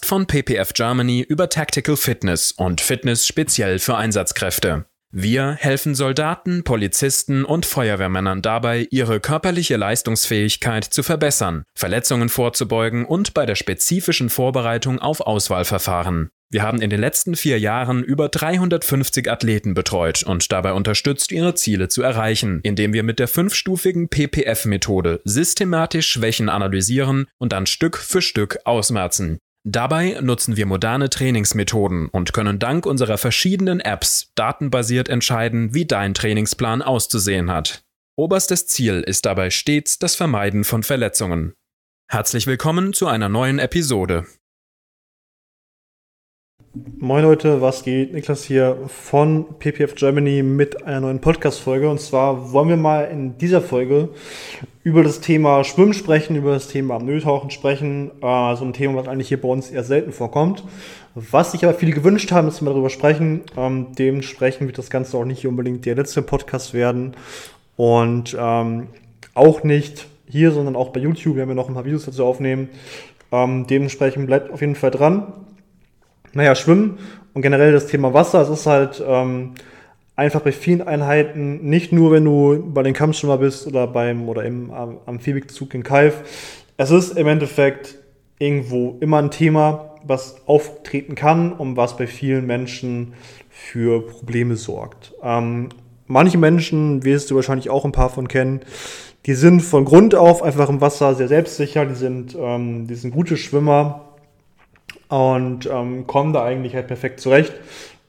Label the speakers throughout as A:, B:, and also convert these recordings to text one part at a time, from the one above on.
A: von PPF Germany über Tactical Fitness und Fitness speziell für Einsatzkräfte. Wir helfen Soldaten, Polizisten und Feuerwehrmännern dabei, ihre körperliche Leistungsfähigkeit zu verbessern, Verletzungen vorzubeugen und bei der spezifischen Vorbereitung auf Auswahlverfahren. Wir haben in den letzten vier Jahren über 350 Athleten betreut und dabei unterstützt, ihre Ziele zu erreichen, indem wir mit der fünfstufigen PPF-Methode systematisch Schwächen analysieren und dann Stück für Stück ausmerzen. Dabei nutzen wir moderne Trainingsmethoden und können dank unserer verschiedenen Apps datenbasiert entscheiden, wie dein Trainingsplan auszusehen hat. Oberstes Ziel ist dabei stets das Vermeiden von Verletzungen. Herzlich willkommen zu einer neuen Episode.
B: Moin Leute, was geht? Niklas hier von PPF Germany mit einer neuen Podcast-Folge. Und zwar wollen wir mal in dieser Folge über das Thema Schwimmen sprechen, über das Thema Nötauchen sprechen. Äh, so ein Thema, was eigentlich hier bei uns eher selten vorkommt. Was sich aber viele gewünscht haben, dass wir darüber sprechen. Ähm, dementsprechend wird das Ganze auch nicht unbedingt der letzte Podcast werden. Und ähm, auch nicht hier, sondern auch bei YouTube. Wir haben ja noch ein paar Videos dazu aufnehmen. Ähm, dementsprechend bleibt auf jeden Fall dran. Naja, Schwimmen und generell das Thema Wasser, es ist halt ähm, einfach bei vielen Einheiten, nicht nur wenn du bei den Kampfschwimmer bist oder beim oder im Amphibikzug in Kalf, es ist im Endeffekt irgendwo immer ein Thema, was auftreten kann und was bei vielen Menschen für Probleme sorgt. Ähm, manche Menschen, wirst du wahrscheinlich auch ein paar von kennen, die sind von Grund auf einfach im Wasser sehr selbstsicher, die sind, ähm, die sind gute Schwimmer, und ähm, kommen da eigentlich halt perfekt zurecht.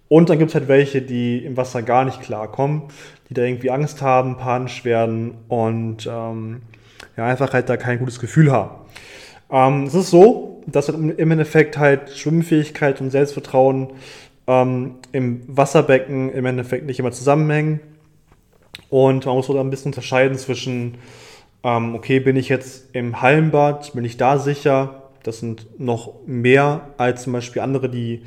B: Und dann gibt es halt welche, die im Wasser gar nicht klarkommen, die da irgendwie Angst haben, panisch werden und ähm, ja, einfach halt da kein gutes Gefühl haben. Ähm, es ist so, dass halt im Endeffekt halt Schwimmfähigkeit und Selbstvertrauen ähm, im Wasserbecken im Endeffekt nicht immer zusammenhängen. Und man muss so ein bisschen unterscheiden zwischen, ähm, okay, bin ich jetzt im Hallenbad, bin ich da sicher, das sind noch mehr als zum Beispiel andere, die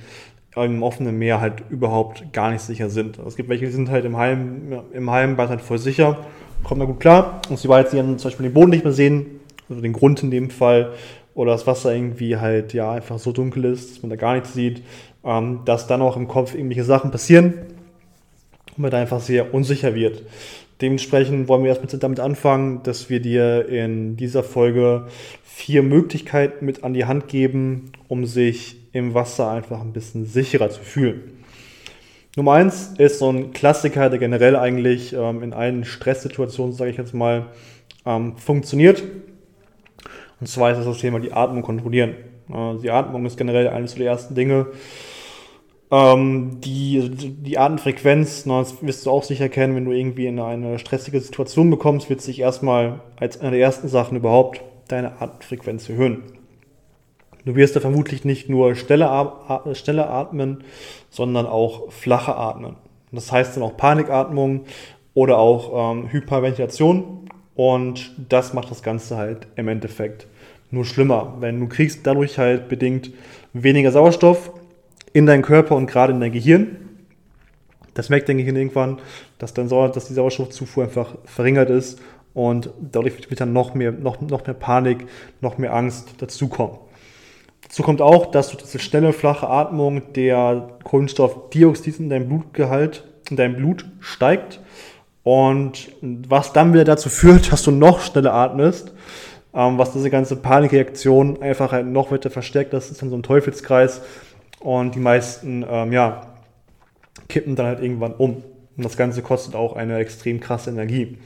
B: im offenen Meer halt überhaupt gar nicht sicher sind. Es gibt welche, die sind halt im Heim, im Heimbad halt voll sicher, kommen da gut klar. Und sie jetzt dann zum Beispiel den Boden nicht mehr sehen, also den Grund in dem Fall, oder das Wasser irgendwie halt ja einfach so dunkel ist, dass man da gar nichts sieht, ähm, dass dann auch im Kopf irgendwelche Sachen passieren und man da einfach sehr unsicher wird. Dementsprechend wollen wir erstmal damit anfangen, dass wir dir in dieser Folge vier Möglichkeiten mit an die Hand geben, um sich im Wasser einfach ein bisschen sicherer zu fühlen. Nummer eins ist so ein Klassiker, der generell eigentlich ähm, in allen Stresssituationen, sage ich jetzt mal, ähm, funktioniert. Und zwar ist das das Thema die Atmung kontrollieren. Äh, die Atmung ist generell eines der ersten Dinge, ähm, die, die Atemfrequenz, na, das wirst du auch sicher kennen, wenn du irgendwie in eine stressige Situation bekommst, wird sich erstmal als eine der ersten Sachen überhaupt deine Atemfrequenz erhöhen. Du wirst da vermutlich nicht nur Stelle, Stelle atmen, sondern auch flache atmen. Das heißt dann auch Panikatmung oder auch ähm, Hyperventilation. Und das macht das Ganze halt im Endeffekt nur schlimmer. Wenn du kriegst dadurch halt bedingt weniger Sauerstoff in deinen Körper und gerade in dein Gehirn. Das merkt dein Gehirn irgendwann, dass, dein Sauer, dass die Sauerstoffzufuhr einfach verringert ist und dadurch wird dann noch mehr, noch, noch mehr Panik, noch mehr Angst dazukommen. Dazu kommt auch, dass durch diese schnelle, flache Atmung der Kohlenstoffdioxid in deinem Blutgehalt, in deinem Blut steigt und was dann wieder dazu führt, dass du noch schneller atmest, ähm, was diese ganze Panikreaktion einfach halt noch weiter verstärkt. Das ist dann so ein Teufelskreis und die meisten, ähm, ja, kippen dann halt irgendwann um. Und das Ganze kostet auch eine extrem krasse Energie.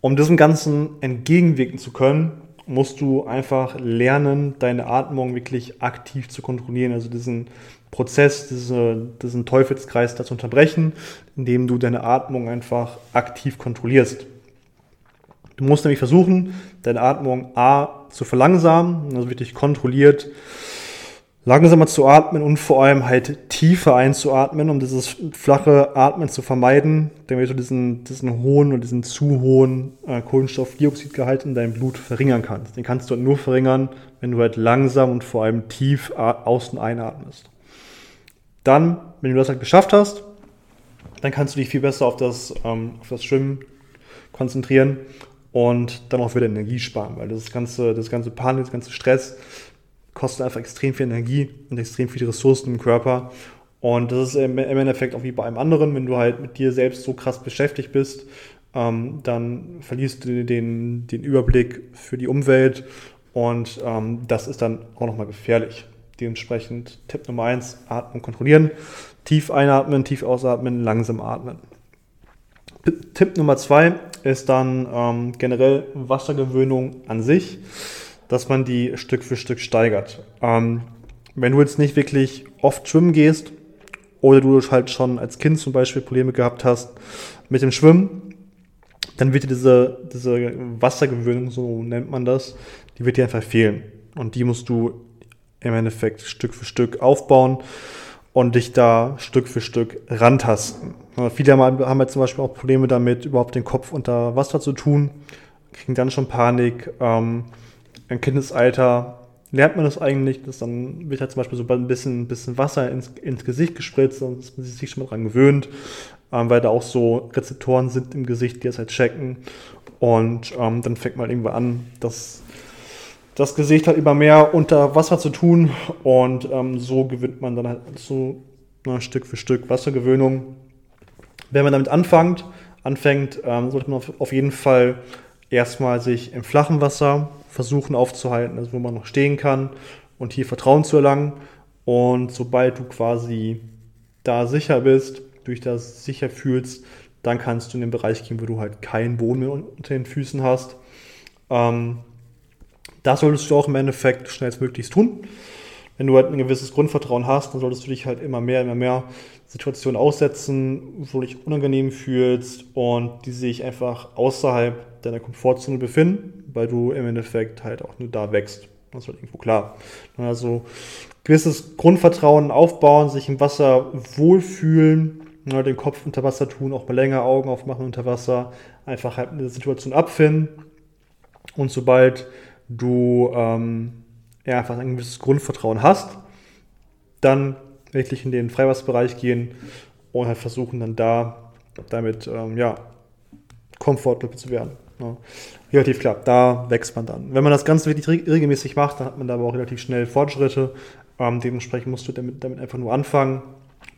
B: Um diesem Ganzen entgegenwirken zu können, musst du einfach lernen, deine Atmung wirklich aktiv zu kontrollieren, also diesen Prozess, diese, diesen Teufelskreis da zu unterbrechen, indem du deine Atmung einfach aktiv kontrollierst. Du musst nämlich versuchen, deine Atmung A zu verlangsamen, also wirklich kontrolliert langsamer zu atmen und vor allem halt tiefer einzuatmen, um dieses flache Atmen zu vermeiden, damit du diesen, diesen hohen und diesen zu hohen äh, Kohlenstoffdioxidgehalt in deinem Blut verringern kannst. Den kannst du halt nur verringern, wenn du halt langsam und vor allem tief außen einatmest. Dann, wenn du das halt geschafft hast, dann kannst du dich viel besser auf das, ähm, auf das Schwimmen konzentrieren und dann auch wieder Energie sparen, weil das ganze, das ganze Panik, das ganze Stress kostet einfach extrem viel Energie und extrem viele Ressourcen im Körper. Und das ist im Endeffekt auch wie bei einem anderen, wenn du halt mit dir selbst so krass beschäftigt bist, ähm, dann verlierst du den, den Überblick für die Umwelt und ähm, das ist dann auch nochmal gefährlich. Dementsprechend Tipp Nummer eins: Atmen kontrollieren. Tief einatmen, tief ausatmen, langsam atmen. Tipp Nummer zwei ist dann ähm, generell Wassergewöhnung an sich, dass man die Stück für Stück steigert. Ähm, wenn du jetzt nicht wirklich oft schwimmen gehst oder du halt schon als Kind zum Beispiel Probleme gehabt hast mit dem Schwimmen, dann wird dir diese, diese Wassergewöhnung, so nennt man das, die wird dir einfach fehlen. Und die musst du im Endeffekt Stück für Stück aufbauen und dich da Stück für Stück rantasten. Viele haben, haben jetzt zum Beispiel auch Probleme damit, überhaupt den Kopf unter Wasser zu tun, kriegen dann schon Panik. Ähm, Im Kindesalter lernt man das eigentlich, dass dann wird halt zum Beispiel so ein bisschen, bisschen Wasser ins, ins Gesicht gespritzt und dass man sich schon mal dran gewöhnt, ähm, weil da auch so Rezeptoren sind im Gesicht, die das halt checken. Und ähm, dann fängt man irgendwann an, dass das Gesicht hat immer mehr unter Wasser zu tun und ähm, so gewinnt man dann halt so na, Stück für Stück Wassergewöhnung. Wenn man damit anfängt, anfängt ähm, sollte man auf, auf, jeden Fall erstmal sich im flachen Wasser versuchen aufzuhalten, also wo man noch stehen kann und hier Vertrauen zu erlangen. Und sobald du quasi da sicher bist, durch das sicher fühlst, dann kannst du in den Bereich gehen, wo du halt keinen Boden mehr unter den Füßen hast. Ähm, das solltest du auch im Endeffekt schnellstmöglichst tun. Wenn du halt ein gewisses Grundvertrauen hast, dann solltest du dich halt immer mehr, immer mehr Situationen aussetzen, wo du dich unangenehm fühlst und die sich einfach außerhalb deiner Komfortzone befinden, weil du im Endeffekt halt auch nur da wächst. Das ist halt irgendwo klar. Also gewisses Grundvertrauen aufbauen, sich im Wasser wohlfühlen, den Kopf unter Wasser tun, auch mal länger Augen aufmachen unter Wasser, einfach halt eine Situation abfinden. Und sobald du ähm, ja, einfach ein gewisses Grundvertrauen hast, dann wirklich in den Freiwasserbereich gehen und halt versuchen dann da damit ähm, ja, komfortabel zu werden. Ja. Relativ klar, da wächst man dann. Wenn man das Ganze wirklich regelmäßig macht, dann hat man da aber auch relativ schnell Fortschritte. Ähm, dementsprechend musst du damit, damit einfach nur anfangen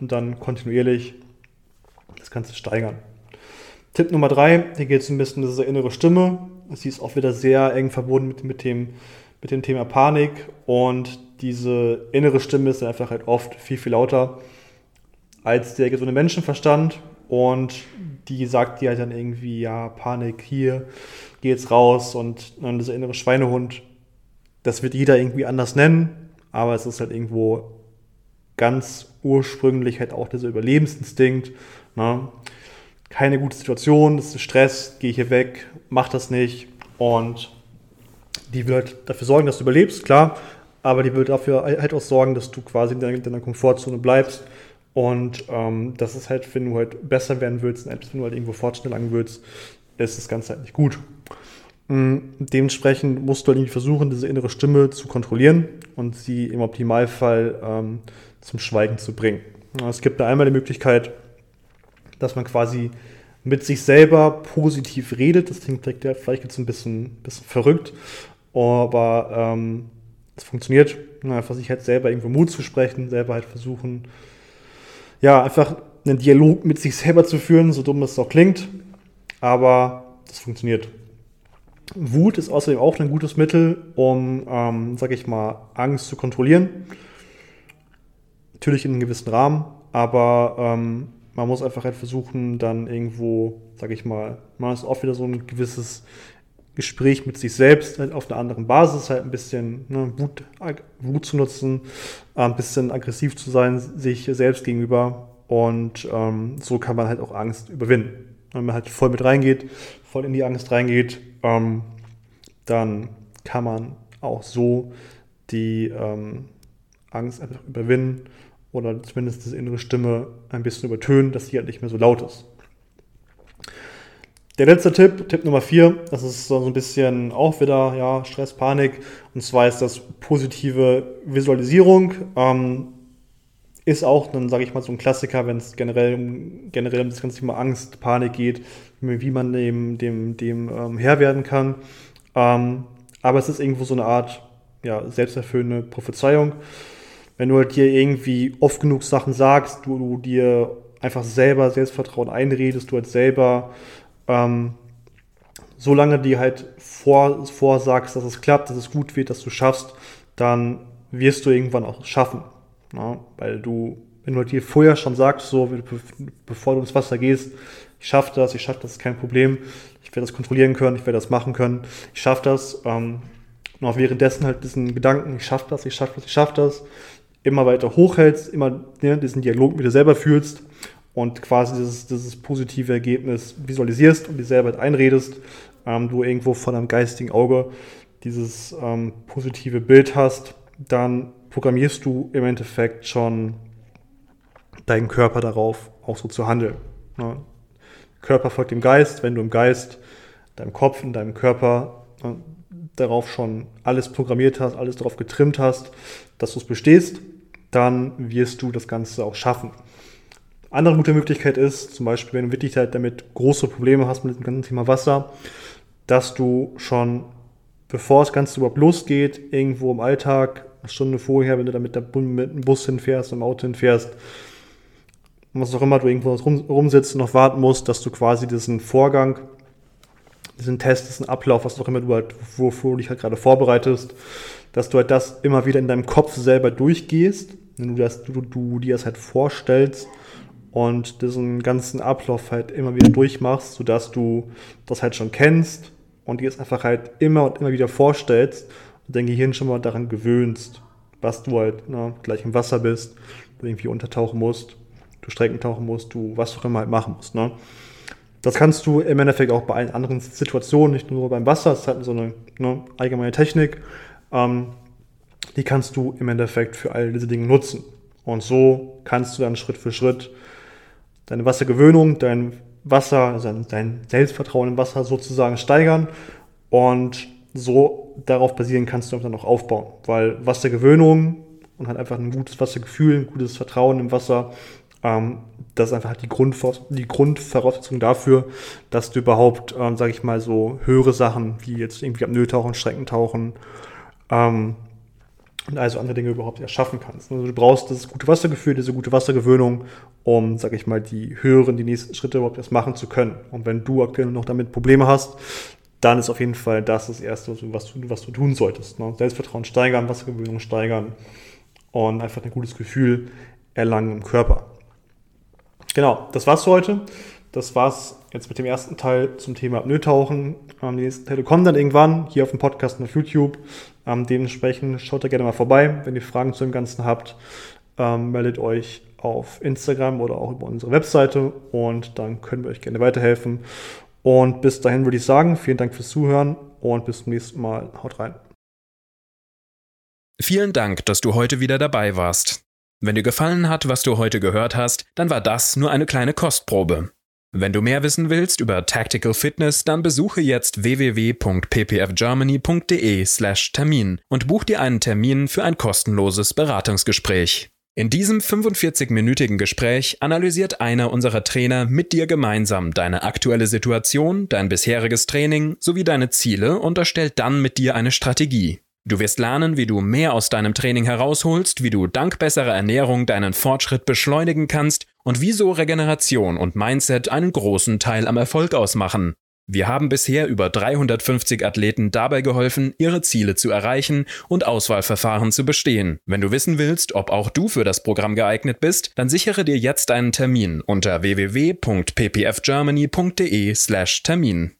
B: und dann kontinuierlich das Ganze steigern. Tipp Nummer drei, hier geht es ein bisschen um diese innere Stimme. Sie ist auch wieder sehr eng verbunden mit, mit, dem, mit dem Thema Panik und diese innere Stimme ist einfach halt oft viel, viel lauter als der gesunde Menschenverstand und die sagt dir halt dann irgendwie, ja, Panik, hier, geh jetzt raus und dann dieser innere Schweinehund, das wird jeder irgendwie anders nennen, aber es ist halt irgendwo ganz ursprünglich halt auch dieser Überlebensinstinkt. Ne? keine gute Situation, das ist Stress, gehe hier weg, mach das nicht. Und die will halt dafür sorgen, dass du überlebst, klar, aber die will dafür halt auch sorgen, dass du quasi in deiner, deiner Komfortzone bleibst. Und ähm, das ist halt, wenn du halt besser werden willst, wenn du halt irgendwo Fortschritt erlangen willst, ist das Ganze halt nicht gut. Mhm. Dementsprechend musst du halt irgendwie versuchen, diese innere Stimme zu kontrollieren und sie im Optimalfall ähm, zum Schweigen zu bringen. Es gibt da einmal die Möglichkeit, dass man quasi mit sich selber positiv redet. Das klingt vielleicht jetzt ein bisschen, bisschen verrückt, aber ähm, es funktioniert. Einfach sich halt selber irgendwo Mut zu sprechen, selber halt versuchen, ja, einfach einen Dialog mit sich selber zu führen, so dumm es auch klingt, aber das funktioniert. Wut ist außerdem auch ein gutes Mittel, um, ähm, sag ich mal, Angst zu kontrollieren. Natürlich in einem gewissen Rahmen, aber ähm, man muss einfach halt versuchen, dann irgendwo, sag ich mal, man ist auch wieder so ein gewisses Gespräch mit sich selbst halt auf einer anderen Basis, halt ein bisschen ne, Wut, Wut zu nutzen, äh, ein bisschen aggressiv zu sein, sich selbst gegenüber. Und ähm, so kann man halt auch Angst überwinden. Wenn man halt voll mit reingeht, voll in die Angst reingeht, ähm, dann kann man auch so die ähm, Angst einfach überwinden oder zumindest diese innere Stimme ein bisschen übertönen, dass sie halt nicht mehr so laut ist. Der letzte Tipp, Tipp Nummer vier, das ist so ein bisschen auch wieder ja, Stress, Panik. Und zwar ist das positive Visualisierung. Ähm, ist auch dann, sage ich mal, so ein Klassiker, wenn es generell, generell um das ganze Thema Angst, Panik geht, wie man dem, dem, dem ähm, Herr werden kann. Ähm, aber es ist irgendwo so eine Art ja, selbsterfüllende Prophezeiung. Wenn du halt dir irgendwie oft genug Sachen sagst, du, du dir einfach selber Selbstvertrauen einredest, du halt selber ähm, so lange dir halt vor, vorsagst, dass es klappt, dass es gut wird, dass du schaffst, dann wirst du irgendwann auch schaffen. Ja? Weil du, wenn du dir vorher schon sagst, so bevor du ins Wasser gehst, ich schaffe das, ich schaffe das, ist kein Problem, ich werde das kontrollieren können, ich werde das machen können, ich schaffe das. Ähm, und auch währenddessen halt diesen Gedanken, ich schaffe das, ich schaffe das, ich schaffe das, immer weiter hochhältst, immer ne, diesen Dialog mit dir selber fühlst und quasi dieses, dieses positive Ergebnis visualisierst und dir selber einredest, ähm, du irgendwo von deinem geistigen Auge dieses ähm, positive Bild hast, dann programmierst du im Endeffekt schon deinen Körper darauf, auch so zu handeln. Ne? Körper folgt dem Geist, wenn du im Geist, deinem Kopf, in deinem Körper ne, darauf schon alles programmiert hast, alles darauf getrimmt hast, dass du es bestehst, dann wirst du das Ganze auch schaffen. Andere gute Möglichkeit ist, zum Beispiel, wenn du wirklich halt damit große Probleme hast mit dem ganzen Thema Wasser, dass du schon, bevor das Ganze überhaupt losgeht, irgendwo im Alltag, eine Stunde vorher, wenn du da mit, der, mit dem Bus hinfährst, im Auto hinfährst, was auch immer du irgendwo rum, rumsitzt und noch warten musst, dass du quasi diesen Vorgang, diesen Test, diesen Ablauf, was auch immer du halt, wofür du dich halt gerade vorbereitest, dass du halt das immer wieder in deinem Kopf selber durchgehst, wenn du, das, du, du dir das halt vorstellst und diesen ganzen Ablauf halt immer wieder durchmachst, sodass du das halt schon kennst und dir es einfach halt immer und immer wieder vorstellst und dein Gehirn schon mal daran gewöhnst, was du halt ne, gleich im Wasser bist, du irgendwie untertauchen musst, du Strecken tauchen musst, du was auch immer halt machen musst. Ne? Das kannst du im Endeffekt auch bei allen anderen Situationen, nicht nur beim Wasser, das ist halt so eine ne, allgemeine Technik, ähm, die kannst du im Endeffekt für all diese Dinge nutzen. Und so kannst du dann Schritt für Schritt deine Wassergewöhnung, dein Wasser, also dein Selbstvertrauen im Wasser sozusagen steigern und so darauf basieren kannst du dann auch aufbauen, weil Wassergewöhnung und halt einfach ein gutes Wassergefühl, ein gutes Vertrauen im Wasser, ähm, das ist einfach halt die, Grundvor die Grundvoraussetzung dafür, dass du überhaupt, ähm, sage ich mal, so höhere Sachen wie jetzt irgendwie Apnoe-Tauchen, Streckentauchen, ähm, und also andere Dinge überhaupt erschaffen kannst. Also du brauchst das gute Wassergefühl, diese gute Wassergewöhnung, um, sag ich mal, die höheren, die nächsten Schritte überhaupt erst machen zu können. Und wenn du aktuell noch damit Probleme hast, dann ist auf jeden Fall das das Erste, was du, was du tun solltest. Ne? Selbstvertrauen steigern, Wassergewöhnung steigern und einfach ein gutes Gefühl erlangen im Körper. Genau, das war's für heute. Das war's jetzt mit dem ersten Teil zum Thema Apnoe-Tauchen. Ähm, die nächsten Teile kommen dann irgendwann hier auf dem Podcast und auf YouTube. Ähm, dementsprechend schaut da gerne mal vorbei. Wenn ihr Fragen zu dem Ganzen habt, ähm, meldet euch auf Instagram oder auch über unsere Webseite und dann können wir euch gerne weiterhelfen. Und bis dahin würde ich sagen, vielen Dank fürs Zuhören und bis zum nächsten Mal. Haut rein.
A: Vielen Dank, dass du heute wieder dabei warst. Wenn dir gefallen hat, was du heute gehört hast, dann war das nur eine kleine Kostprobe. Wenn du mehr wissen willst über Tactical Fitness, dann besuche jetzt www.ppfgermany.de/termin und buch dir einen Termin für ein kostenloses Beratungsgespräch. In diesem 45-minütigen Gespräch analysiert einer unserer Trainer mit dir gemeinsam deine aktuelle Situation, dein bisheriges Training sowie deine Ziele und erstellt dann mit dir eine Strategie. Du wirst lernen, wie du mehr aus deinem Training herausholst, wie du dank besserer Ernährung deinen Fortschritt beschleunigen kannst und wieso Regeneration und Mindset einen großen Teil am Erfolg ausmachen. Wir haben bisher über 350 Athleten dabei geholfen, ihre Ziele zu erreichen und Auswahlverfahren zu bestehen. Wenn du wissen willst, ob auch du für das Programm geeignet bist, dann sichere dir jetzt einen Termin unter www.ppfgermany.de/termin.